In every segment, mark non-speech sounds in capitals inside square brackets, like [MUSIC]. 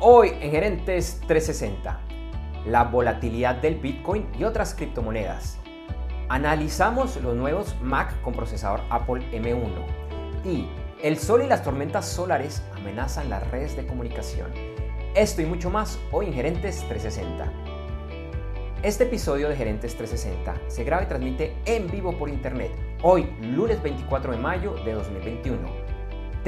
Hoy en Gerentes 360, la volatilidad del Bitcoin y otras criptomonedas. Analizamos los nuevos Mac con procesador Apple M1 y el sol y las tormentas solares amenazan las redes de comunicación. Esto y mucho más hoy en Gerentes 360. Este episodio de Gerentes 360 se graba y transmite en vivo por internet, hoy lunes 24 de mayo de 2021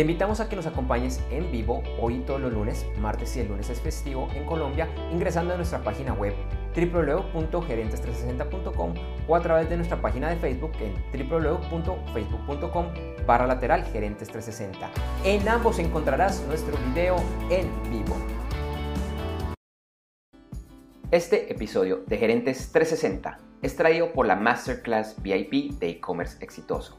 te invitamos a que nos acompañes en vivo hoy todos los lunes, martes y el lunes es festivo en Colombia, ingresando a nuestra página web www.gerentes360.com o a través de nuestra página de Facebook en www.facebook.com barra lateral gerentes 360. En ambos encontrarás nuestro video en vivo. Este episodio de Gerentes 360 es traído por la Masterclass VIP de e-commerce exitoso.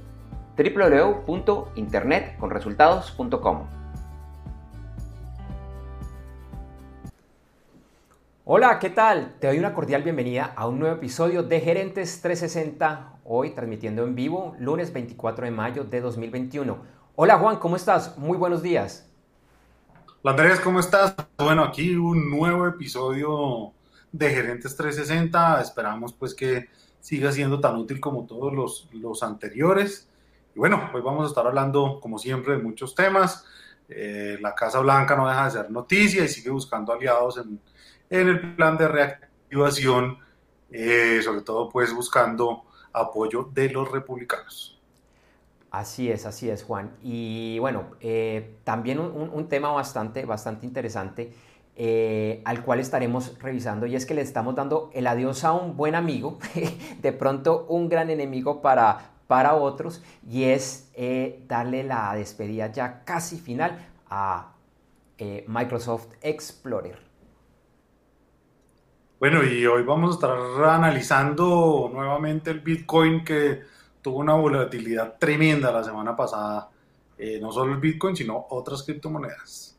www.internetconresultados.com. Hola, ¿qué tal? Te doy una cordial bienvenida a un nuevo episodio de Gerentes 360, hoy transmitiendo en vivo, lunes 24 de mayo de 2021. Hola Juan, ¿cómo estás? Muy buenos días. Hola Andrés, ¿cómo estás? Bueno, aquí un nuevo episodio de Gerentes 360. Esperamos pues que siga siendo tan útil como todos los, los anteriores. Y bueno, hoy vamos a estar hablando, como siempre, de muchos temas. Eh, la Casa Blanca no deja de ser noticia y sigue buscando aliados en, el plan de reactivación, eh, sobre todo pues buscando apoyo de los republicanos. Así es, así es, Juan. Y bueno, eh, también un, tema bastante, bastante interesante al cual estaremos revisando y es que le estamos dando el adiós a un buen amigo, [LAUGHS] de pronto un gran enemigo para, para otros y es eh, darle la despedida ya casi final a eh, Microsoft Explorer. Bueno, y hoy vamos a estar analizando nuevamente el Bitcoin que tuvo una volatilidad tremenda la semana pasada. Eh, no solo el Bitcoin, sino otras criptomonedas.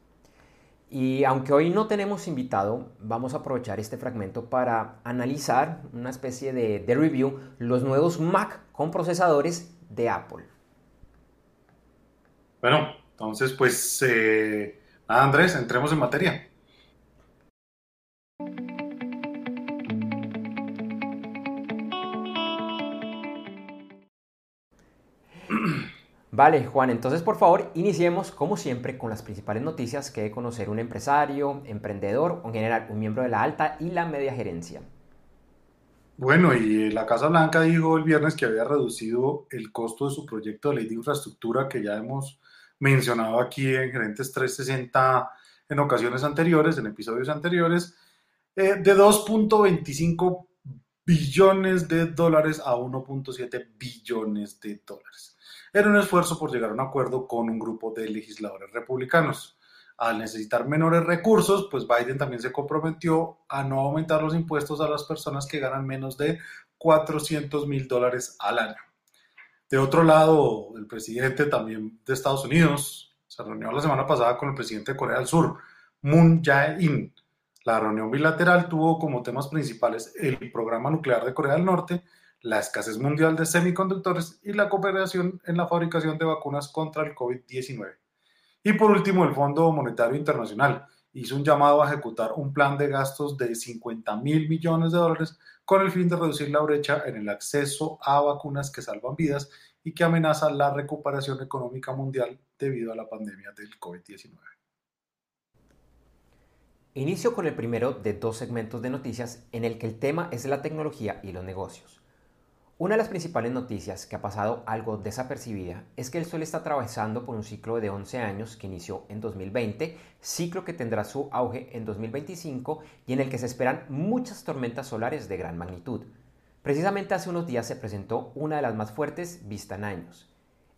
Y aunque hoy no tenemos invitado, vamos a aprovechar este fragmento para analizar una especie de, review los nuevos Mac con procesadores de Apple. Bueno, entonces pues eh, Andrés, entremos en materia. Vale, Juan, entonces por favor iniciemos como siempre con las principales noticias que debe conocer un empresario, emprendedor o en general un miembro de la alta y la media gerencia. Bueno, y la Casa Blanca dijo el viernes que había reducido el costo de su proyecto de ley de infraestructura que ya hemos mencionado aquí en Gerentes 360 en ocasiones anteriores, en episodios anteriores, eh, de 2.25 billones de dólares a 1.7 billones de dólares era un esfuerzo por llegar a un acuerdo con un grupo de legisladores republicanos. Al necesitar menores recursos, pues Biden también se comprometió a no aumentar los impuestos a las personas que ganan menos de 400 mil dólares al año. De otro lado, el presidente también de Estados Unidos se reunió la semana pasada con el presidente de Corea del Sur, Moon Jae-in. La reunión bilateral tuvo como temas principales el programa nuclear de Corea del Norte la escasez mundial de semiconductores y la cooperación en la fabricación de vacunas contra el COVID-19. Y por último, el Fondo Monetario Internacional hizo un llamado a ejecutar un plan de gastos de 50 mil millones de dólares con el fin de reducir la brecha en el acceso a vacunas que salvan vidas y que amenazan la recuperación económica mundial debido a la pandemia del COVID-19. Inicio con el primero de dos segmentos de noticias en el que el tema es la tecnología y los negocios. Una de las principales noticias que ha pasado algo desapercibida es que el Sol está atravesando por un ciclo de 11 años que inició en 2020, ciclo que tendrá su auge en 2025 y en el que se esperan muchas tormentas solares de gran magnitud. Precisamente hace unos días se presentó una de las más fuertes vista en años.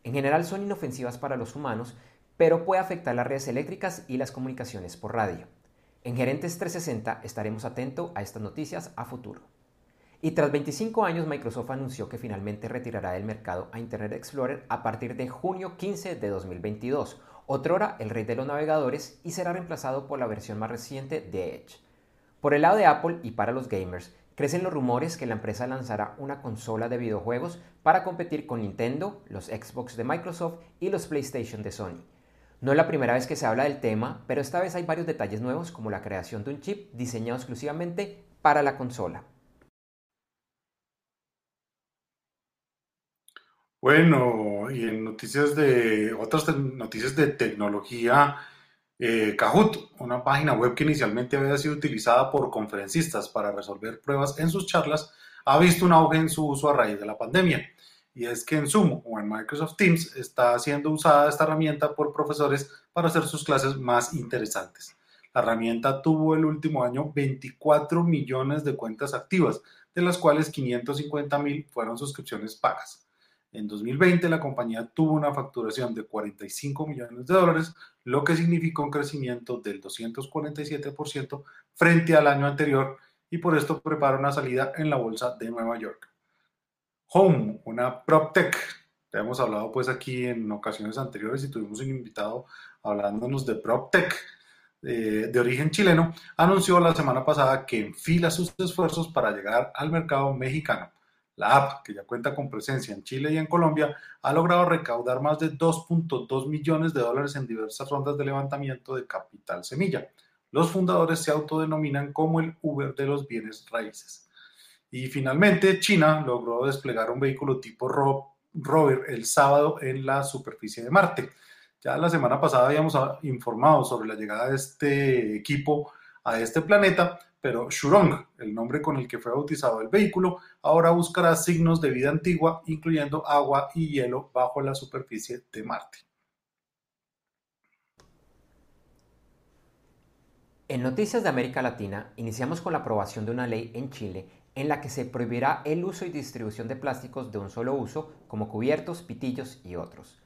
En general son inofensivas para los humanos, pero puede afectar las redes eléctricas y las comunicaciones por radio. En Gerentes 360 estaremos atentos a estas noticias a futuro. Y tras 25 años, Microsoft anunció que finalmente retirará del mercado a Internet Explorer a partir de junio 15 de 2022, otrora el rey de los navegadores, y será reemplazado por la versión más reciente de Edge. Por el lado de Apple y para los gamers, crecen los rumores que la empresa lanzará una consola de videojuegos para competir con Nintendo, los Xbox de Microsoft y los PlayStation de Sony. No es la primera vez que se habla del tema, pero esta vez hay varios detalles nuevos como la creación de un chip diseñado exclusivamente para la consola. Bueno, y en noticias de otras noticias de tecnología, eh, Kahoot, una página web que inicialmente había sido utilizada por conferencistas para resolver pruebas en sus charlas, ha visto un auge en su uso a raíz de la pandemia y es que en Zoom o en Microsoft Teams está siendo usada esta herramienta por profesores para hacer sus clases más interesantes. La herramienta tuvo el último año 24 millones de cuentas activas, de las cuales 550 mil fueron suscripciones pagas. En 2020 la compañía tuvo una facturación de 45 millones de dólares, lo que significó un crecimiento del 247% frente al año anterior y por esto prepara una salida en la bolsa de Nueva York. Home, una PropTech. Ya hemos hablado pues aquí en ocasiones anteriores y tuvimos un invitado hablándonos de PropTech eh, de origen chileno, anunció la semana pasada que enfila sus esfuerzos para llegar al mercado mexicano. La app, que ya cuenta con presencia en Chile y en Colombia, ha logrado recaudar más de 2.2 millones de dólares en diversas rondas de levantamiento de capital semilla. Los fundadores se autodenominan como el Uber de los bienes raíces. Y finalmente, China logró desplegar un vehículo tipo rover el sábado en la superficie de Marte. Ya la semana pasada habíamos informado sobre la llegada de este equipo a este planeta, pero Shurong, el nombre con el que fue bautizado el vehículo, ahora buscará signos de vida antigua, incluyendo agua y hielo bajo la superficie de Marte. En Noticias de América Latina, iniciamos con la aprobación de una ley en Chile en la que se prohibirá el uso y distribución de plásticos de un solo uso, como cubiertos, pitillos y otros.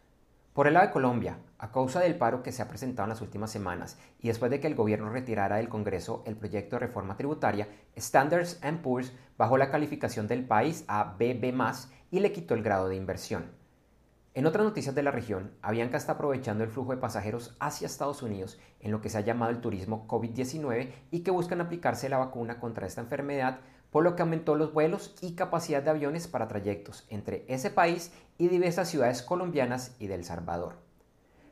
Por el lado de Colombia, a causa del paro que se ha presentado en las últimas semanas y después de que el gobierno retirara del Congreso el proyecto de reforma tributaria, Standards Poor's bajó la calificación del país a BB+, y le quitó el grado de inversión. En otras noticias de la región, Avianca está aprovechando el flujo de pasajeros hacia Estados Unidos en lo que se ha llamado el turismo COVID-19 y que buscan aplicarse la vacuna contra esta enfermedad por lo que aumentó los vuelos y capacidad de aviones para trayectos entre ese país y diversas ciudades colombianas y del Salvador.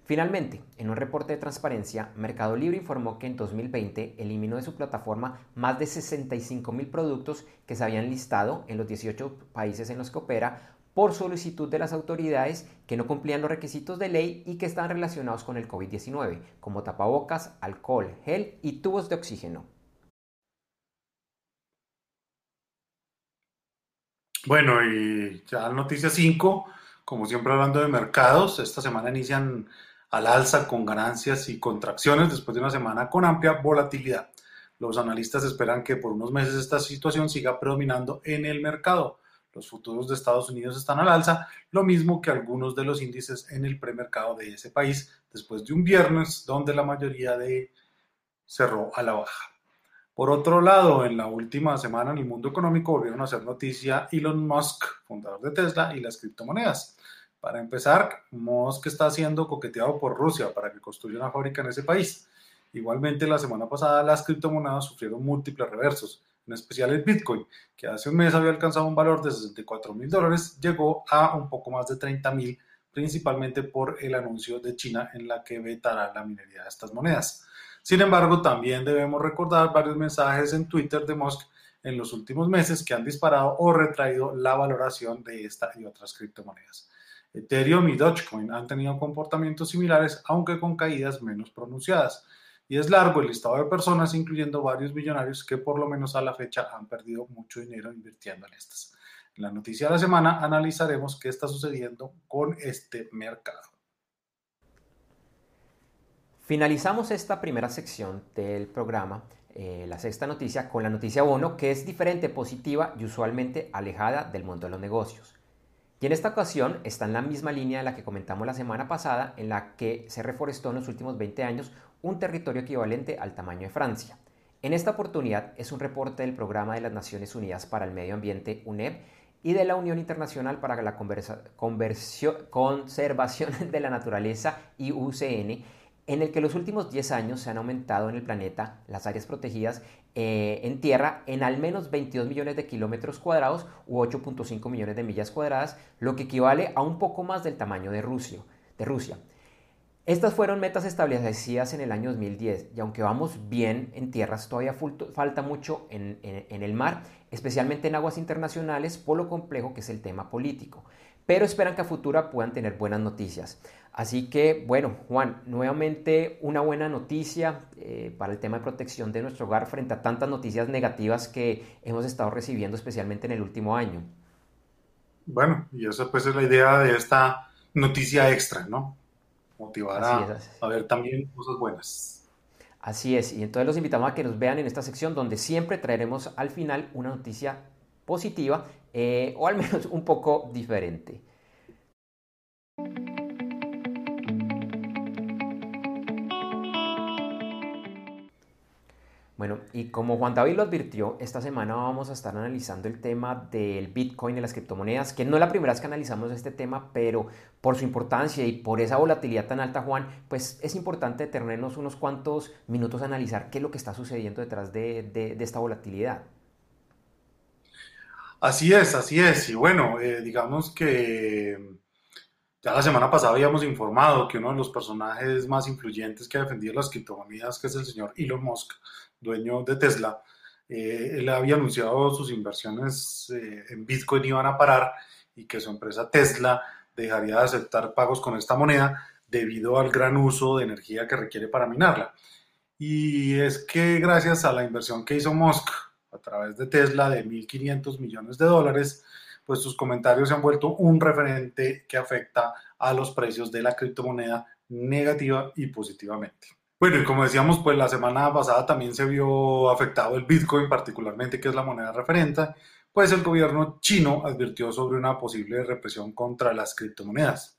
Finalmente, en un reporte de transparencia, Mercado Libre informó que en 2020 eliminó de su plataforma más de 65 mil productos que se habían listado en los 18 países en los que opera por solicitud de las autoridades que no cumplían los requisitos de ley y que estaban relacionados con el COVID-19, como tapabocas, alcohol, gel y tubos de oxígeno. Bueno, y ya noticia 5, como siempre hablando de mercados, esta semana inician al alza con ganancias y contracciones después de una semana con amplia volatilidad. Los analistas esperan que por unos meses esta situación siga predominando en el mercado. Los futuros de Estados Unidos están al alza, lo mismo que algunos de los índices en el premercado de ese país, después de un viernes donde la mayoría de cerró a la baja. Por otro lado, en la última semana en el mundo económico volvieron a hacer noticia Elon Musk, fundador de Tesla y las criptomonedas. Para empezar, Musk está siendo coqueteado por Rusia para que construya una fábrica en ese país. Igualmente, la semana pasada las criptomonedas sufrieron múltiples reversos, en especial el Bitcoin, que hace un mes había alcanzado un valor de 64 mil dólares, llegó a un poco más de 30 mil, principalmente por el anuncio de China en la que vetará la minería de estas monedas. Sin embargo, también debemos recordar varios mensajes en Twitter de Musk en los últimos meses que han disparado o retraído la valoración de esta y otras criptomonedas. Ethereum y Dogecoin han tenido comportamientos similares, aunque con caídas menos pronunciadas. Y es largo el listado de personas, incluyendo varios millonarios que por lo menos a la fecha han perdido mucho dinero invirtiendo en estas. En la noticia de la semana analizaremos qué está sucediendo con este mercado. Finalizamos esta primera sección del programa, eh, la sexta noticia, con la noticia bono, que es diferente, positiva y usualmente alejada del mundo de los negocios. Y en esta ocasión está en la misma línea de la que comentamos la semana pasada, en la que se reforestó en los últimos 20 años un territorio equivalente al tamaño de Francia. En esta oportunidad es un reporte del Programa de las Naciones Unidas para el Medio Ambiente, UNEP, y de la Unión Internacional para la Conservación de la Naturaleza, IUCN, en el que los últimos 10 años se han aumentado en el planeta las áreas protegidas eh, en tierra en al menos 22 millones de kilómetros cuadrados u 8.5 millones de millas cuadradas, lo que equivale a un poco más del tamaño de Rusia. De Rusia. Estas fueron metas establecidas en el año 2010 y aunque vamos bien en tierras, todavía falta mucho en, el mar, especialmente en aguas internacionales, por lo complejo que es el tema político. Pero esperan que a futuro puedan tener buenas noticias. Así que, bueno, Juan, nuevamente una buena noticia eh, para el tema de protección de nuestro hogar frente a tantas noticias negativas que hemos estado recibiendo, especialmente en el último año. Bueno, y esa pues es la idea de esta noticia extra, ¿no? motivar a, ver también cosas buenas. Así es, y entonces los invitamos a que nos vean en esta sección donde siempre traeremos al final una noticia positiva eh, o al menos un poco diferente. Bueno, y como Juan David lo advirtió, esta semana vamos a estar analizando el tema del Bitcoin y las criptomonedas, que no es la primera vez que analizamos este tema, pero por su importancia y por esa volatilidad tan alta, Juan, pues es importante detenernos unos cuantos minutos a analizar qué es lo que está sucediendo detrás de, esta volatilidad. Así es, así es. Y bueno, eh, digamos que ya la semana pasada habíamos informado que uno de los personajes más influyentes que ha defendido las criptomonedas, que es el señor Elon Musk, dueño de Tesla, eh, él había anunciado sus inversiones eh, en Bitcoin iban a parar y que su empresa Tesla dejaría de aceptar pagos con esta moneda debido al gran uso de energía que requiere para minarla. Y es que gracias a la inversión que hizo Musk a través de Tesla de 1.500 millones de dólares, pues sus comentarios se han vuelto un referente que afecta a los precios de la criptomoneda negativa y positivamente. Bueno, y como decíamos, pues la semana pasada también se vio afectado el Bitcoin, particularmente, que es la moneda referente, pues el gobierno chino advirtió sobre una posible represión contra las criptomonedas.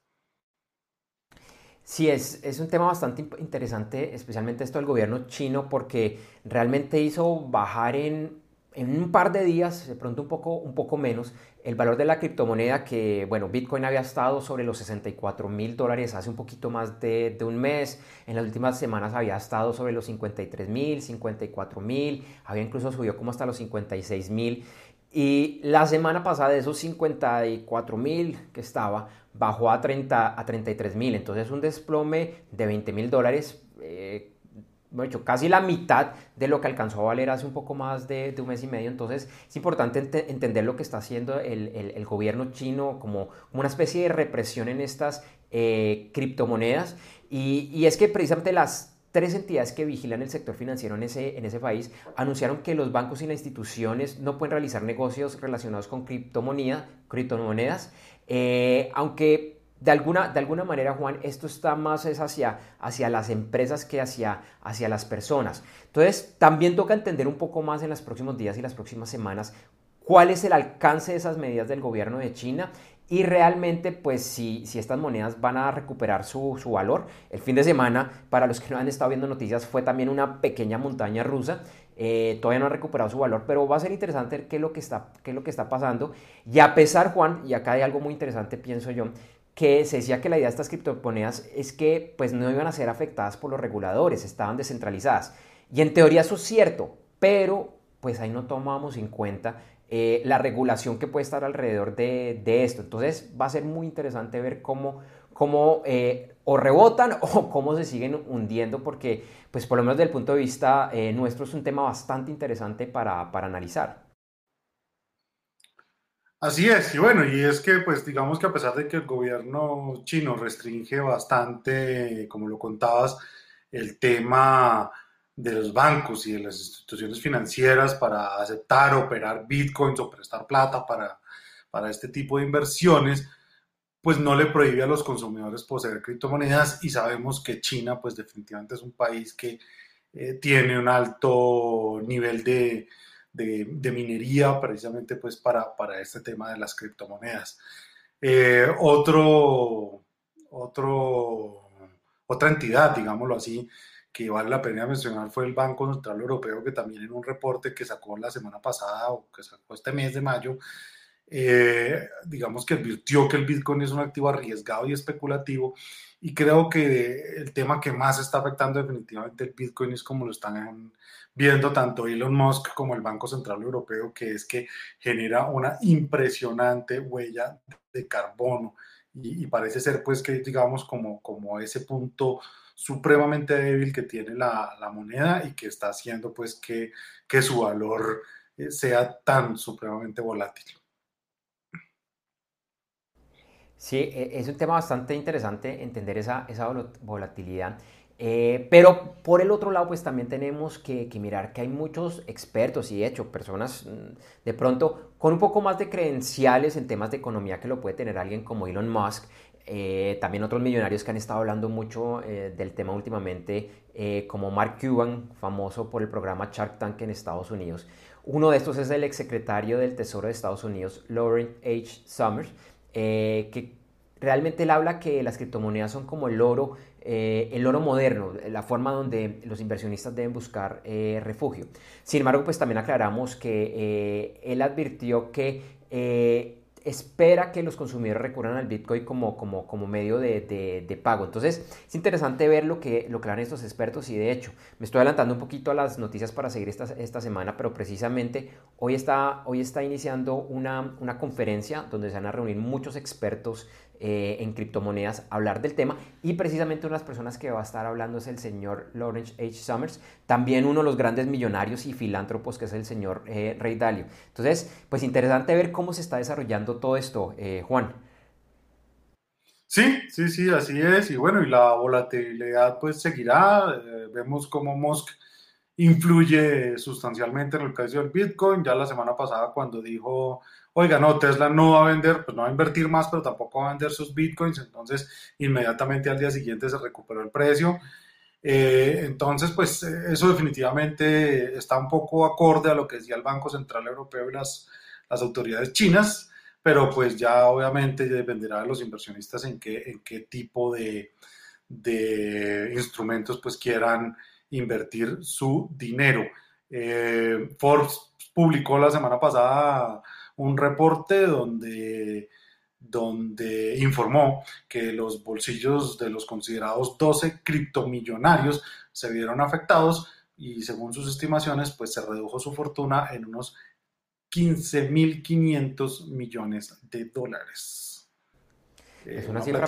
Sí, es, es un tema bastante interesante, especialmente esto del gobierno chino, porque realmente hizo bajar en, en un par de días, de pronto un poco, un poco menos, el valor de la criptomoneda que, bueno, Bitcoin había estado sobre los 64 mil dólares hace un poquito más de, un mes. En las últimas semanas había estado sobre los 53 mil, 54 mil, había incluso subido como hasta los 56 mil. Y la semana pasada de esos 54 mil que estaba, bajó a, 30, a 33 mil. Entonces un desplome de 20 mil dólares. Eh, hecho, casi la mitad de lo que alcanzó a valer hace un poco más de, un mes y medio. Entonces es importante entender lo que está haciendo el, gobierno chino como, una especie de represión en estas eh, criptomonedas. Y, es que precisamente las tres entidades que vigilan el sector financiero en ese, en ese país anunciaron que los bancos y las instituciones no pueden realizar negocios relacionados con criptomonedas, eh, aunque de alguna, de alguna manera, Juan, esto está más es hacia, hacia las empresas que hacia, hacia las personas. Entonces, también toca entender un poco más en los próximos días y las próximas semanas cuál es el alcance de esas medidas del gobierno de China y realmente, pues, si, si estas monedas van a recuperar su, valor. El fin de semana, para los que no han estado viendo noticias, fue también una pequeña montaña rusa. Eh, todavía no ha recuperado su valor, pero va a ser interesante ver qué es lo que está, qué es lo que está pasando. Y a pesar, Juan, y acá hay algo muy interesante, pienso yo, que se decía que la idea de estas criptomonedas es que pues no iban a ser afectadas por los reguladores, estaban descentralizadas. Y en teoría eso es cierto, pero pues ahí no tomamos en cuenta eh, la regulación que puede estar alrededor de, esto. Entonces va a ser muy interesante ver cómo, cómo eh, o rebotan [LAUGHS] o cómo se siguen hundiendo, porque pues por lo menos desde el punto de vista eh, nuestro es un tema bastante interesante para, para analizar. Así es, y bueno, y es que pues digamos que a pesar de que el gobierno chino restringe bastante, como lo contabas, el tema de los bancos y de las instituciones financieras para aceptar, operar bitcoins o prestar plata para, para este tipo de inversiones, pues no le prohíbe a los consumidores poseer criptomonedas y sabemos que China pues definitivamente es un país que eh, tiene un alto nivel de, de, minería precisamente pues para, para, este tema de las criptomonedas. Eh, otro, otro, otra entidad, digámoslo así, que vale la pena mencionar fue el Banco Central Europeo, que también en un reporte que sacó la semana pasada o que sacó este mes de mayo, eh, digamos que advirtió que el Bitcoin es un activo arriesgado y especulativo. Y creo que el tema que más está afectando definitivamente el Bitcoin es como lo están viendo tanto Elon Musk como el Banco Central Europeo, que es que genera una impresionante huella de carbono. Y, parece ser pues que digamos como, como ese punto supremamente débil que tiene la, la moneda y que está haciendo pues que, que su valor eh, sea tan supremamente volátil. Sí, e, es un tema bastante interesante entender esa, esa volatilidad. Eh, pero por el otro lado, pues también tenemos que, mirar que hay muchos expertos y de hecho personas mm, de pronto con un poco más de credenciales en temas de economía que lo puede tener alguien como Elon Musk. Eh, también otros millonarios que han estado hablando mucho eh, del tema últimamente, como Mark Cuban, famoso por el programa Shark Tank en Estados Unidos. Uno de estos es el exsecretario del Tesoro de Estados Unidos, Lauren H. Summers, que realmente él habla que las criptomonedas son como el oro eh, el oro moderno, la forma donde los inversionistas deben buscar eh, refugio. Sin embargo, pues también aclaramos que eh, él advirtió que espera que los consumidores recurran al Bitcoin como, como, como medio de, pago. Entonces, es interesante ver lo que, lo que harán estos expertos y de hecho, me estoy adelantando un poquito a las noticias para seguir esta, esta semana, pero precisamente hoy está, hoy está iniciando una, una conferencia donde se van a reunir muchos expertos eh, en criptomonedas hablar del tema y precisamente una de las personas que va a estar hablando es el señor Lawrence H. Summers, también uno de los grandes millonarios y filántropos que es el señor eh, Rey Dalio. Entonces, pues interesante ver cómo se está desarrollando todo esto, eh, Juan. Sí, sí, sí, así es. Y bueno, y la volatilidad pues seguirá. vemos cómo Musk influye sustancialmente en el precio del Bitcoin. Ya la semana pasada cuando dijo oiga, no, Tesla no va a vender, pues no va a invertir más, pero tampoco va a vender sus bitcoins, entonces inmediatamente al día siguiente se recuperó el precio. Eh, entonces, pues eso definitivamente está un poco acorde a lo que decía el Banco Central Europeo y las, las autoridades chinas, pero pues ya obviamente dependerá de los inversionistas en qué, en qué tipo de, de instrumentos pues quieran invertir su dinero. Eh, Forbes publicó la semana pasada un reporte donde, donde informó que los bolsillos de los considerados 12 criptomillonarios se vieron afectados y según sus estimaciones, pues se redujo su fortuna en unos 15.500 millones de dólares. Es eh, una, cifra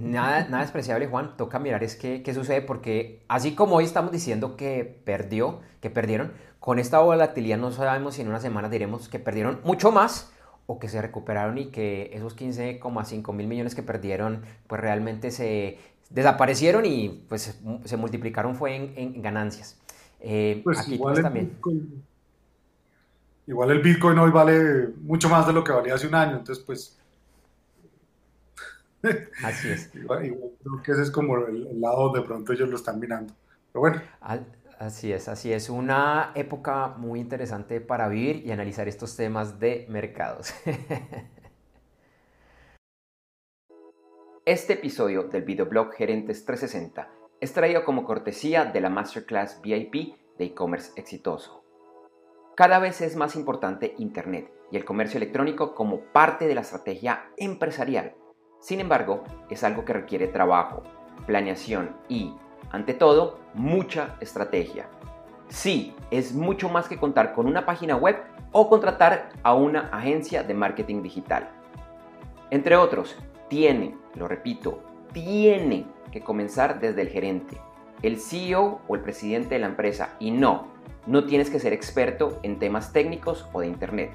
nada, nada despreciable, Juan. Toca mirar es qué, qué sucede porque así como hoy estamos diciendo que perdió, que perdieron, con esta volatilidad no sabemos si en una semana diremos que perdieron mucho más o que se recuperaron y que esos 15,5 mil millones que perdieron pues realmente se desaparecieron y pues se multiplicaron fue en, ganancias. Eh, pues aquí igual, también. igual el Bitcoin hoy vale mucho más de lo que valía hace un año, entonces pues... Así es. [LAUGHS] creo que ese es como el, lado de pronto ellos lo están mirando. Pero bueno. Así es, así es. Una época muy interesante para vivir y analizar estos temas de mercados. [LAUGHS] Este episodio del videoblog Gerentes 360 es traído como cortesía de la Masterclass VIP de e-commerce exitoso. Cada vez es más importante Internet y el comercio electrónico como parte de la estrategia empresarial. Sin embargo, es algo que requiere trabajo, planeación y ante todo, mucha estrategia. Sí, es mucho más que contar con una página web o contratar a una agencia de marketing digital. Entre otros, tiene, lo repito, tiene que comenzar desde el gerente, el CEO o el presidente de la empresa y no, no tienes que ser experto en temas técnicos o de Internet.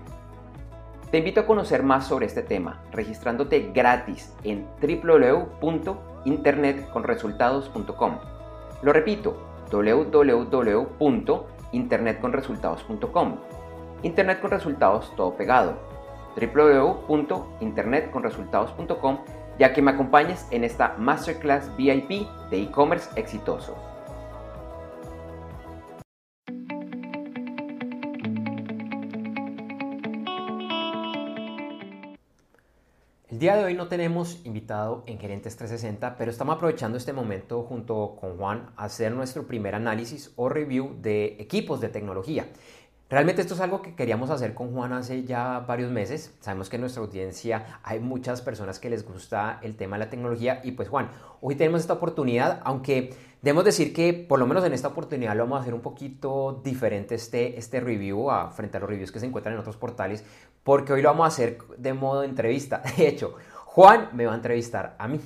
Te invito a conocer más sobre este tema registrándote gratis en www.internetconresultados.com lo repito, www.internetconresultados.com. Internet con resultados todo pegado. www.internetconresultados.com ya que me acompañes en esta Masterclass VIP de e-commerce exitoso. Día de hoy no tenemos invitado en Gerentes 360, pero estamos aprovechando este momento junto con Juan a hacer nuestro primer análisis o review de equipos de tecnología. Realmente esto es algo que queríamos hacer con Juan hace ya varios meses. Sabemos que en nuestra audiencia hay muchas personas que les gusta el tema de la tecnología y pues Juan, hoy tenemos esta oportunidad, aunque debemos decir que por lo menos en esta oportunidad lo vamos a hacer un poquito diferente este, este review a, frente a los reviews que se encuentran en otros portales, porque hoy lo vamos a hacer de modo entrevista. [LAUGHS] De hecho, Juan me va a entrevistar a mí.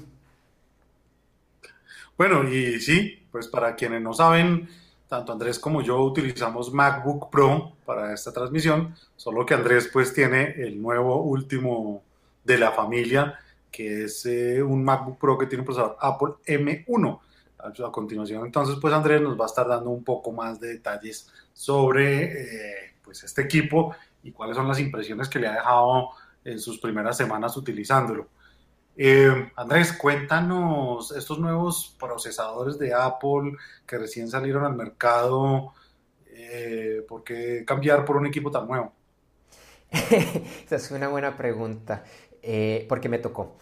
Bueno, y sí, pues para quienes no saben, tanto Andrés como yo utilizamos MacBook Pro para esta transmisión, solo que Andrés pues tiene el nuevo último de la familia, que es eh, un MacBook Pro que tiene un procesador Apple M1. A continuación, entonces, pues Andrés nos va a estar dando un poco más de detalles sobre eh, pues este equipo y cuáles son las impresiones que le ha dejado en sus primeras semanas utilizándolo. Eh, Andrés, cuéntanos estos nuevos procesadores de Apple que recién salieron al mercado, eh, ¿por qué cambiar por un equipo tan nuevo? [LAUGHS] Esa es una buena pregunta, eh, porque me tocó.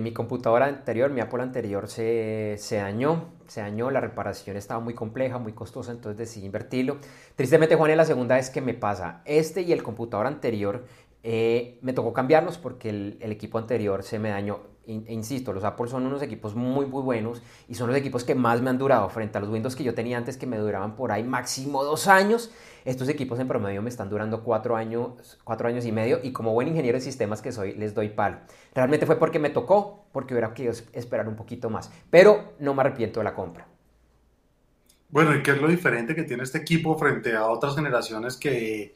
mi computadora anterior, mi Apple anterior, se, se, dañó, se dañó, la reparación estaba muy compleja, muy costosa, entonces decidí invertirlo. Tristemente, Juan, es la segunda vez que me pasa. Este y el computador anterior eh, me tocó cambiarlos porque el, equipo anterior se me dañó. E insisto, los Apple son unos equipos muy, muy buenos y son los equipos que más me han durado frente a los Windows que yo tenía antes que me duraban por ahí máximo dos años. Estos equipos en promedio me están durando cuatro años, cuatro años y medio y como buen ingeniero de sistemas que soy, les doy palo. Realmente fue porque me tocó, porque hubiera querido esperar un poquito más, pero no me arrepiento de la compra. Bueno, ¿y qué es lo diferente que tiene este equipo frente a otras generaciones que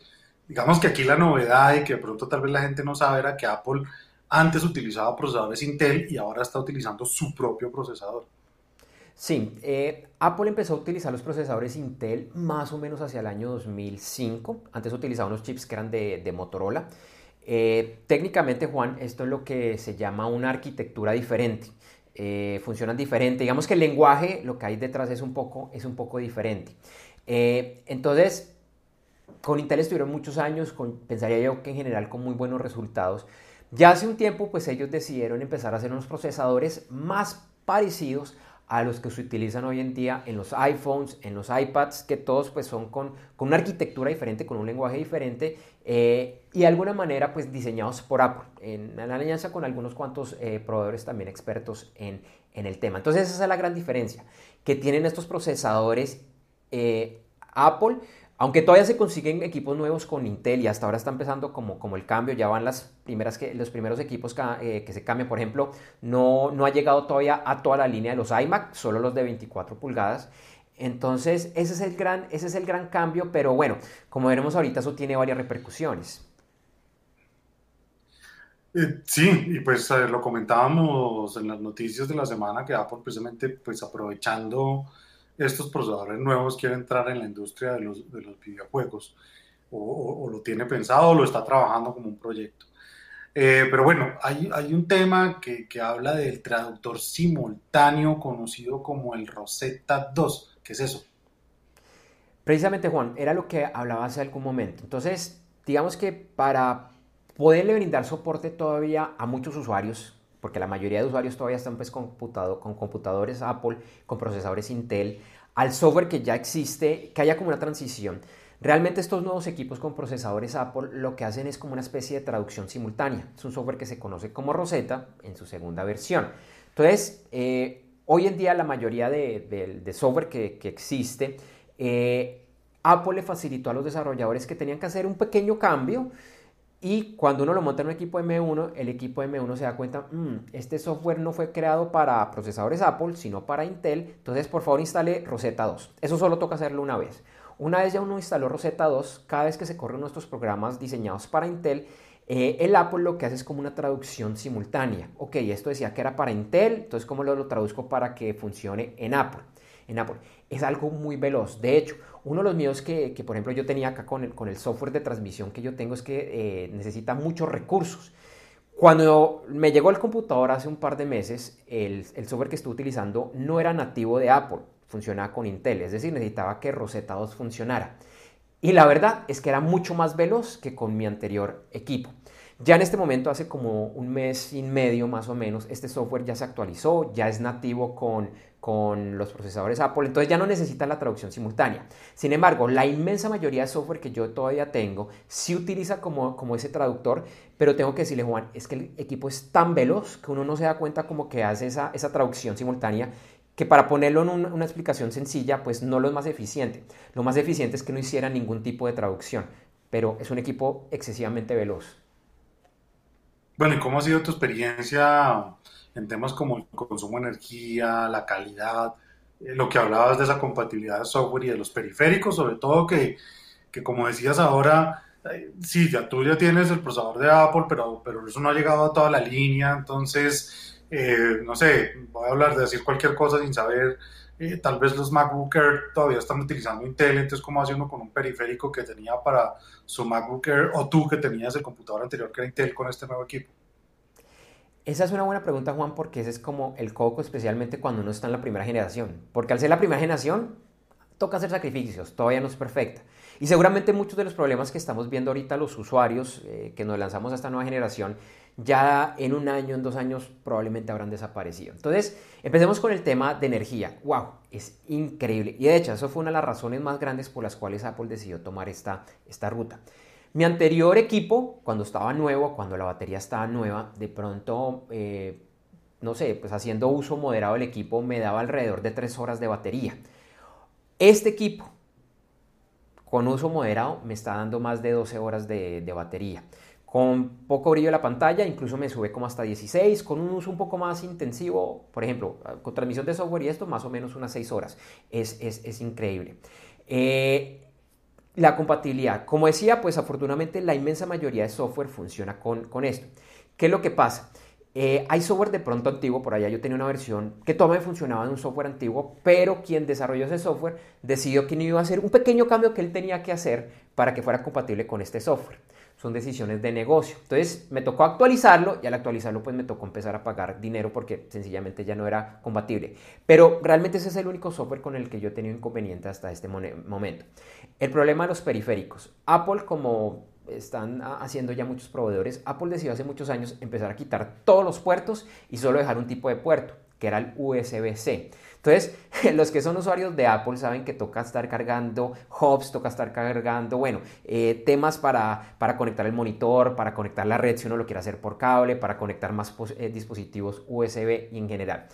Digamos que aquí la novedad y que de pronto tal vez la gente no sabe era que Apple antes utilizaba procesadores Intel y ahora está utilizando su propio procesador. Sí, eh, Apple empezó a utilizar los procesadores Intel más o menos hacia el año 2005. Antes utilizaba unos chips que eran de, Motorola. Eh, técnicamente, Juan, esto es lo que se llama una arquitectura diferente. Eh, funcionan diferente. Digamos que el lenguaje, lo que hay detrás es un poco, es un poco diferente. entonces, con Intel estuvieron muchos años, pensaría yo que en general con muy buenos resultados. Ya hace un tiempo, pues ellos decidieron empezar a hacer unos procesadores más parecidos a los que se utilizan hoy en día en los iPhones, en los iPads, que todos pues son con, una arquitectura diferente, con un lenguaje diferente eh, y de alguna manera pues diseñados por Apple, en, alianza con algunos cuantos eh, proveedores también expertos en, en, el tema. Entonces esa es la gran diferencia que tienen estos procesadores eh, Apple aunque todavía se consiguen equipos nuevos con Intel y hasta ahora está empezando como, como el cambio, ya van las primeras que, los primeros equipos eh, que, se cambian, por ejemplo, no, no ha llegado todavía a toda la línea de los iMac, solo los de 24 pulgadas. Entonces, ese es el gran, ese es el gran cambio, pero bueno, como veremos ahorita, eso tiene varias repercusiones. Eh, sí, y pues eh, lo comentábamos en las noticias de la semana que Apple precisamente pues aprovechando estos procesadores nuevos quieren entrar en la industria de los, de los videojuegos, o, lo tiene pensado o lo está trabajando como un proyecto. Eh, pero bueno, hay, hay un tema que, que, habla del traductor simultáneo conocido como el Rosetta 2. ¿Qué es eso? Precisamente, Juan, era lo que hablaba hace algún momento. Entonces, digamos que para poderle brindar soporte todavía a muchos usuarios, porque la mayoría de usuarios todavía están pues, con computadores Apple, con procesadores Intel, al software que ya existe, que haya como una transición. Realmente estos nuevos equipos con procesadores Apple lo que hacen es como una especie de traducción simultánea. Es un software que se conoce como Rosetta en su segunda versión. Entonces, eh, hoy en día la mayoría de, software que, existe, eh, Apple le facilitó a los desarrolladores que tenían que hacer un pequeño cambio y cuando uno lo monta en un equipo M1, el equipo M1 se da cuenta, mm, este software no fue creado para procesadores Apple, sino para Intel, entonces por favor instale Rosetta 2. Eso solo toca hacerlo una vez. Una vez ya uno instaló Rosetta 2, cada vez que se corren nuestros programas diseñados para Intel, eh, el Apple lo que hace es como una traducción simultánea. Ok, esto decía que era para Intel, entonces ¿cómo lo, lo traduzco para que funcione en Apple? En Apple. Es algo muy veloz. De hecho, uno de los miedos que, por ejemplo, yo tenía acá con el, el software de transmisión que yo tengo es que eh, necesita muchos recursos. Cuando me llegó el computador hace un par de meses, el, software que estuve utilizando no era nativo de Apple, funcionaba con Intel, es decir, necesitaba que Rosetta 2 funcionara. Y la verdad es que era mucho más veloz que con mi anterior equipo. Ya en este momento, hace como un mes y medio más o menos, este software ya se actualizó, ya es nativo con, con los procesadores Apple, entonces ya no necesita la traducción simultánea. Sin embargo, la inmensa mayoría de software que yo todavía tengo sí utiliza como, como ese traductor, pero tengo que decirle, Juan, es que el equipo es tan veloz que uno no se da cuenta como que hace esa, esa traducción simultánea que para ponerlo en una, explicación sencilla, pues no lo es más eficiente. Lo más eficiente es que no hiciera ningún tipo de traducción, pero es un equipo excesivamente veloz. Bueno, ¿y cómo ha sido tu experiencia en temas como el consumo de energía, la calidad, eh, lo que hablabas de esa compatibilidad de software y de los periféricos, sobre todo que, que como decías ahora, eh, sí, ya tú ya tienes el procesador de Apple, pero, pero eso no ha llegado a toda la línea, entonces eh, no sé, voy a hablar de decir cualquier cosa sin saber, eh, tal vez los MacBook Air todavía están utilizando Intel, entonces cómo hace uno con un periférico que tenía para su MacBook Air o tú que tenías el computador anterior que era Intel con este nuevo equipo. Esa es una buena pregunta, Juan, porque ese es como el coco, especialmente cuando uno está en la primera generación. Porque al ser la primera generación, toca hacer sacrificios, todavía no es perfecta. Y seguramente muchos de los problemas que estamos viendo ahorita los usuarios eh, que nos lanzamos a esta nueva generación ya en un año, en dos años probablemente habrán desaparecido. Entonces, empecemos con el tema de energía. ¡Wow! Es increíble. Y de hecho, eso fue una de las razones más grandes por las cuales Apple decidió tomar esta, esta ruta. Mi anterior equipo, cuando estaba nuevo, cuando la batería estaba nueva, de pronto, eh, no sé, pues haciendo uso moderado del equipo, me daba alrededor de tres horas de batería. Este equipo, con uso moderado, me está dando más de 12 horas de, de batería con poco brillo de la pantalla, incluso me sube como hasta 16, con un uso un poco más intensivo, por ejemplo, con transmisión de software y esto, más o menos unas 6 horas. Es, increíble. Eh, la compatibilidad, como decía, pues afortunadamente la inmensa mayoría de software funciona con, con esto. ¿Qué es lo que pasa? Eh, hay software de pronto antiguo, por allá yo tenía una versión que todavía funcionaba en un software antiguo, pero quien desarrolló ese software decidió que no iba a hacer un pequeño cambio que él tenía que hacer para que fuera compatible con este software son decisiones de negocio. Entonces me tocó actualizarlo y al actualizarlo pues me tocó empezar a pagar dinero porque sencillamente ya no era compatible. Pero realmente ese es el único software con el que yo he tenido inconveniente hasta este momento. El problema de los periféricos. Apple como están haciendo ya muchos proveedores, Apple decidió hace muchos años empezar a quitar todos los puertos y solo dejar un tipo de puerto, que era el USB-C. Entonces, [LAUGHS] los que son usuarios de Apple saben que toca estar cargando hubs, toca estar cargando, bueno, eh, temas para, para, conectar el monitor, para conectar la red si uno lo quiere hacer por cable, para conectar más eh, dispositivos USB y en general.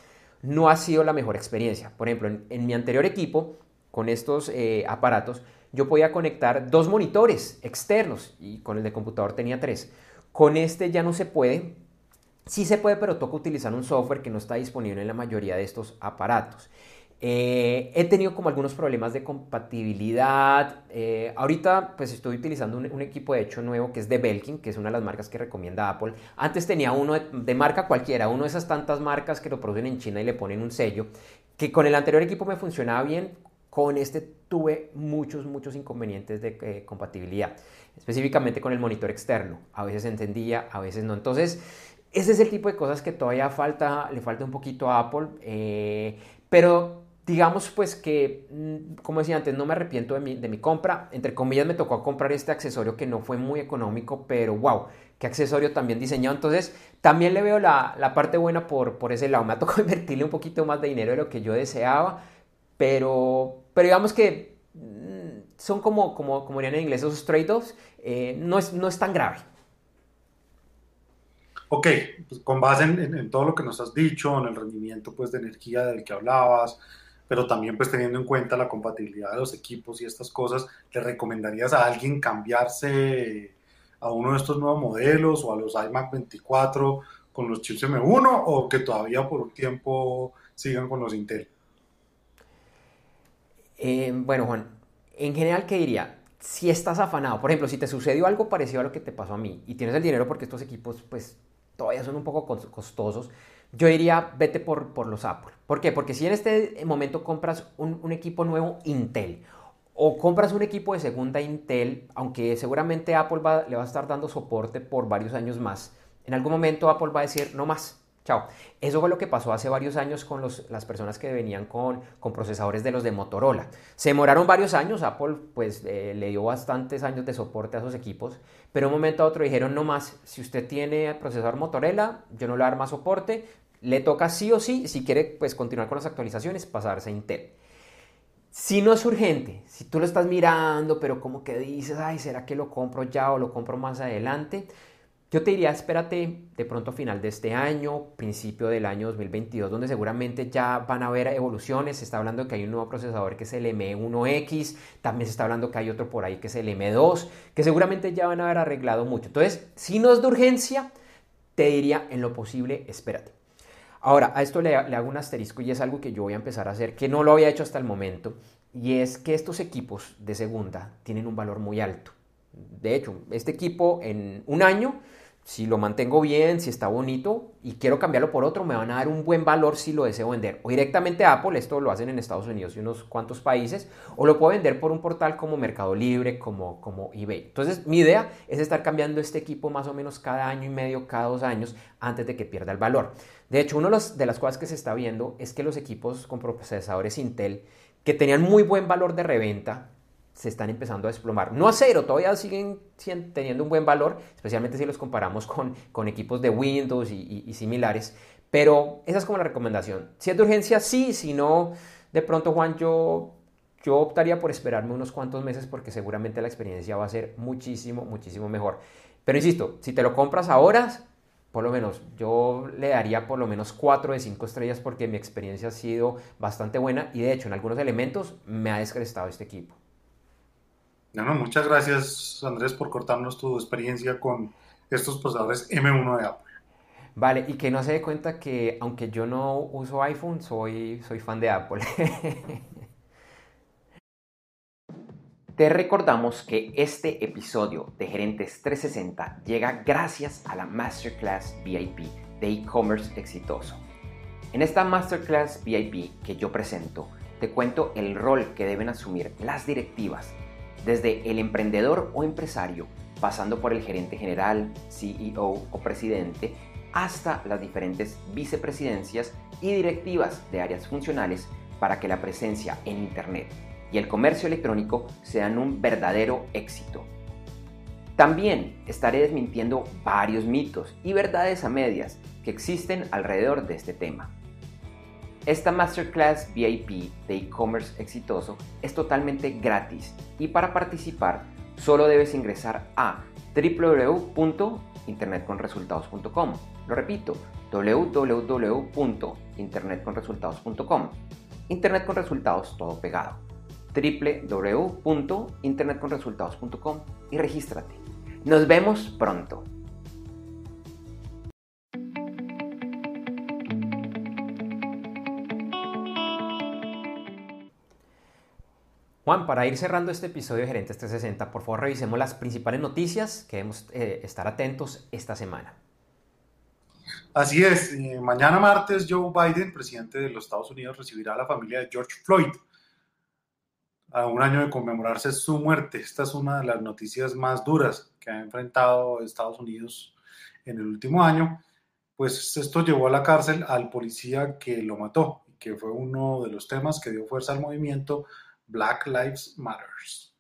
No ha sido la mejor experiencia. Por ejemplo, en, mi anterior equipo, con estos eh, aparatos, yo podía conectar dos monitores externos y con el de computador tenía tres. Con este ya no se puede Sí se puede, pero toca utilizar un software que no está disponible en la mayoría de estos aparatos. Eh, he tenido como algunos problemas de compatibilidad. Eh, ahorita pues estoy utilizando un, equipo de hecho nuevo que es de Belkin, que es una de las marcas que recomienda Apple. Antes tenía uno de, marca cualquiera, uno de esas tantas marcas que lo producen en China y le ponen un sello, que con el anterior equipo me funcionaba bien. Con este tuve muchos, muchos inconvenientes de eh, compatibilidad, específicamente con el monitor externo. A veces encendía, a veces no. Entonces, ese es el tipo de cosas que todavía falta, le falta un poquito a Apple, eh, pero digamos pues que, mm, como decía antes, no me arrepiento de mi, de mi, compra. Entre comillas me tocó comprar este accesorio que no fue muy económico, pero wow, qué accesorio también diseñado. Entonces también le veo la, la parte buena por, por ese lado. Me ha [LAUGHS] tocado invertirle un poquito más de dinero de lo que yo deseaba, pero, pero digamos que mm, son como, como, como dirían en inglés esos trade-offs, eh, no, es, no es tan grave. Ok, pues con base en, todo lo que nos has dicho, en el rendimiento pues, de energía del que hablabas, pero también pues teniendo en cuenta la compatibilidad de los equipos y estas cosas, ¿le recomendarías a alguien cambiarse a uno de estos nuevos modelos o a los iMac 24 con los chips M1 o que todavía por un tiempo sigan con los Intel? Eh, bueno, Juan, en general, ¿qué diría? Si estás afanado, por ejemplo, si te sucedió algo parecido a lo que te pasó a mí y tienes el dinero porque estos equipos pues todavía son un poco costosos, yo diría vete por, por los Apple. ¿Por qué? Porque si en este momento compras un, equipo nuevo Intel o compras un equipo de segunda Intel, aunque seguramente Apple le va a estar dando soporte por varios años más, en algún momento Apple va a decir no más. Chao. Eso fue lo que pasó hace varios años con las personas que venían con, procesadores de los de Motorola. Se demoraron varios años, Apple pues eh, le dio bastantes años de soporte a esos equipos, pero un momento a otro dijeron no más, si usted tiene procesador Motorola, yo no le voy a dar más soporte, le toca sí o sí, si quiere pues continuar con las actualizaciones, pasarse a Intel. Si no es urgente, si tú lo estás mirando, pero como que dices, ay, ¿será que lo compro ya o lo compro más adelante? Yo te diría, espérate de pronto a final de este año, principio del año 2022, donde seguramente ya van a haber evoluciones. Se está hablando que hay un nuevo procesador que es el M1X, también se está hablando que hay otro por ahí que es el M2, que seguramente ya van a haber arreglado mucho. Entonces, si no es de urgencia, te diría en lo posible, espérate. Ahora, a esto le hago un asterisco y es algo que yo voy a empezar a hacer, que no lo había hecho hasta el momento, y es que estos equipos de segunda tienen un valor muy alto. De hecho, este equipo en un año si lo mantengo bien, si está bonito y quiero cambiarlo por otro, me van a dar un buen valor si lo deseo vender. O directamente a Apple, esto lo hacen en Estados Unidos y unos cuantos países, o lo puedo vender por un portal como Mercado Libre, como, como eBay. Entonces, mi idea es estar cambiando este equipo más o menos cada año y medio, cada dos años, antes de que pierda el valor. De hecho, una de las cosas que se está viendo es que los equipos con procesadores Intel, que tenían muy buen valor de reventa, se están empezando a desplomar. No a cero, todavía siguen teniendo un buen valor, especialmente si los comparamos con, equipos de Windows y, similares. Pero esa es como la recomendación. Si es de urgencia, sí. Si no, de pronto, Juan, yo, yo optaría por esperarme unos cuantos meses porque seguramente la experiencia va a ser muchísimo, muchísimo mejor. Pero insisto, si te lo compras ahora, por lo menos yo le daría por lo menos 4 de 5 estrellas porque mi experiencia ha sido bastante buena y de hecho en algunos elementos me ha descrestado este equipo. No, muchas gracias Andrés por cortarnos tu experiencia con estos procesadores M1 de Apple. Vale, y que no se dé cuenta que aunque yo no uso iPhone, soy, soy fan de Apple. [LAUGHS] Te recordamos que este episodio de Gerentes 360 llega gracias a la Masterclass VIP de e-commerce exitoso. En esta Masterclass VIP que yo presento, te cuento el rol que deben asumir las directivas desde el emprendedor o empresario, pasando por el gerente general, CEO o presidente, hasta las diferentes vicepresidencias y directivas de áreas funcionales para que la presencia en Internet y el comercio electrónico sean un verdadero éxito. También estaré desmintiendo varios mitos y verdades a medias que existen alrededor de este tema. Esta Masterclass VIP de e-commerce exitoso es totalmente gratis y para participar solo debes ingresar a www.internetconresultados.com. Lo repito, www.internetconresultados.com. Internet con resultados todo pegado. www.internetconresultados.com y regístrate. Nos vemos pronto. Juan, para ir cerrando este episodio de Gerentes 360, por favor revisemos las principales noticias que debemos eh, estar atentos esta semana. Así es, eh, mañana martes Joe Biden, presidente de los Estados Unidos, recibirá a la familia de George Floyd a un año de conmemorarse su muerte. Esta es una de las noticias más duras que ha enfrentado Estados Unidos en el último año, pues esto llevó a la cárcel al policía que lo mató, que fue uno de los temas que dio fuerza al movimiento Black Lives Matters.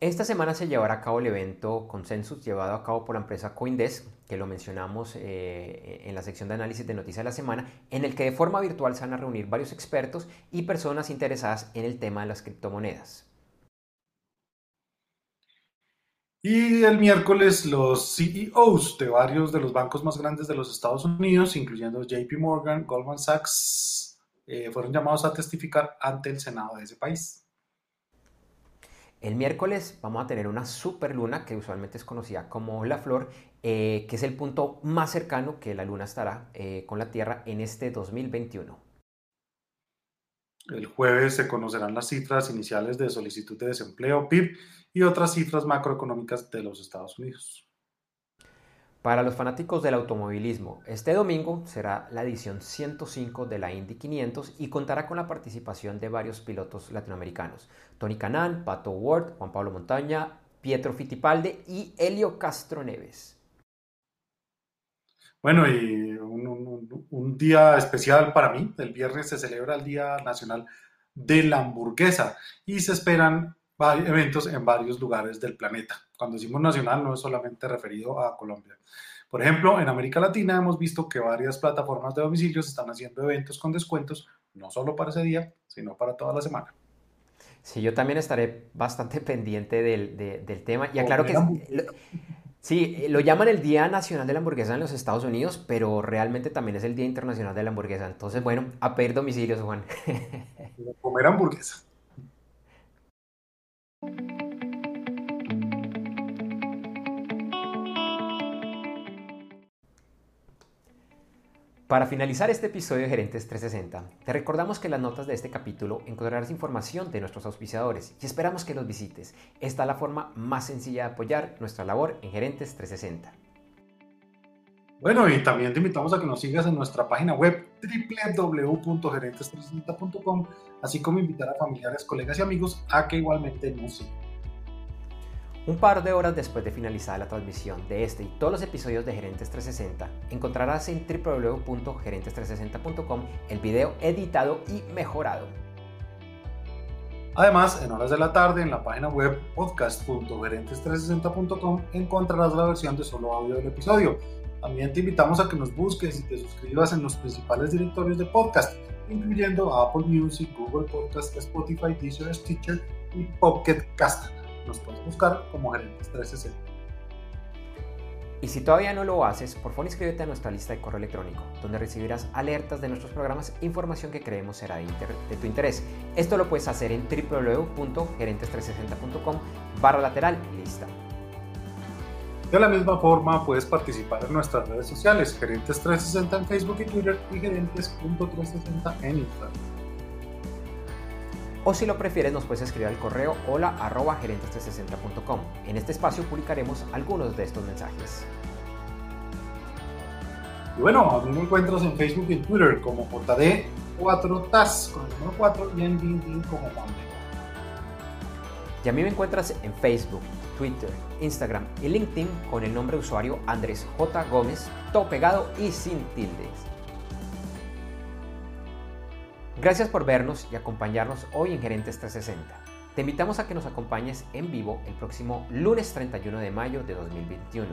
Esta semana se llevará a cabo el evento Consensus llevado a cabo por la empresa Coindesk, que lo mencionamos eh, en la sección de análisis de noticias de la semana, en el que de forma virtual se van a reunir varios expertos y personas interesadas en el tema de las criptomonedas. Y el miércoles los CEOs de varios de los bancos más grandes de los Estados Unidos, incluyendo JP Morgan, Goldman Sachs, eh, fueron llamados a testificar ante el Senado de ese país. El miércoles vamos a tener una superluna que usualmente es conocida como la flor, eh, que es el punto más cercano que la luna estará eh, con la Tierra en este 2021. El jueves se conocerán las cifras iniciales de solicitud de desempleo, PIB y otras cifras macroeconómicas de los Estados Unidos. Para los fanáticos del automovilismo, este domingo será la edición 105 de la Indy 500 y contará con la participación de varios pilotos latinoamericanos. Tony Canan, Pato Ward, Juan Pablo Montaña, Pietro Fittipaldi y Helio Castro Neves. Bueno, y un, día especial para mí, el viernes se celebra el Día Nacional de la Hamburguesa y se esperan eventos en varios lugares del planeta. Cuando decimos nacional no es solamente referido a Colombia. Por ejemplo, en América Latina hemos visto que varias plataformas de domicilios están haciendo eventos con descuentos, no solo para ese día, sino para toda la semana. Sí, yo también estaré bastante [LAUGHS] pendiente del, del tema. Y aclaro que... Sí, lo llaman el Día Nacional de la Hamburguesa en los Estados Unidos, pero realmente también es el Día Internacional de la Hamburguesa. Entonces, bueno, a pedir domicilios, Juan. [LAUGHS] Comer hamburguesa. Para finalizar este episodio de Gerentes 360, te recordamos que en las notas de este capítulo encontrarás información de nuestros auspiciadores y esperamos que los visites. Esta es la forma más sencilla de apoyar nuestra labor en Gerentes 360. Bueno, y también te invitamos a que nos sigas en nuestra página web www.gerentes360.com, así como invitar a familiares, colegas y amigos a que igualmente nos sigan. Un par de horas después de finalizar la transmisión de este y todos los episodios de Gerentes 360, encontrarás en www.gerentes360.com el video editado y mejorado. Además, en horas de la tarde en la página web podcast.gerentes360.com encontrarás la versión de solo audio del episodio. También te invitamos a que nos busques y te suscribas en los principales directorios de podcast, incluyendo Apple Music, Google Podcast, Spotify, Deezer, Stitcher y Pocket Cast nos puedes buscar como Gerentes 360. Y si todavía no lo haces, por favor inscríbete a nuestra lista de correo electrónico, donde recibirás alertas de nuestros programas e información que creemos será de, de tu interés. Esto lo puedes hacer en www.gerentes360.com barra lateral lista. De la misma forma, puedes participar en nuestras redes sociales, Gerentes360 en Facebook y Twitter y Gerentes.360 en Instagram. O si lo prefieres nos puedes escribir al correo hola arroba gerentes360.com. En este espacio publicaremos algunos de estos mensajes. Y bueno, a mí me encuentras en Facebook y en Twitter como JD4TAS con el número 4 y en LinkedIn como Juan Y a mí me encuentras en Facebook, Twitter, Instagram y LinkedIn con el nombre de usuario Andrés J. Gómez, todo pegado y sin tildes. Gracias por vernos y acompañarnos hoy en Gerentes 360. Te invitamos a que nos acompañes en vivo el próximo lunes 31 de mayo de 2021.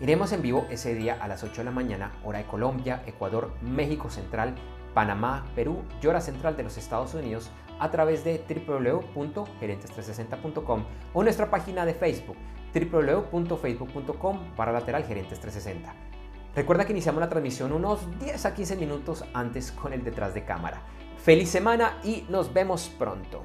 Iremos en vivo ese día a las 8 de la mañana, hora de Colombia, Ecuador, México Central, Panamá, Perú y hora central de los Estados Unidos a través de www.gerentes360.com o nuestra página de Facebook www.facebook.com para lateral gerentes 360. Recuerda que iniciamos la transmisión unos 10 a 15 minutos antes con el detrás de cámara. Feliz semana y nos vemos pronto.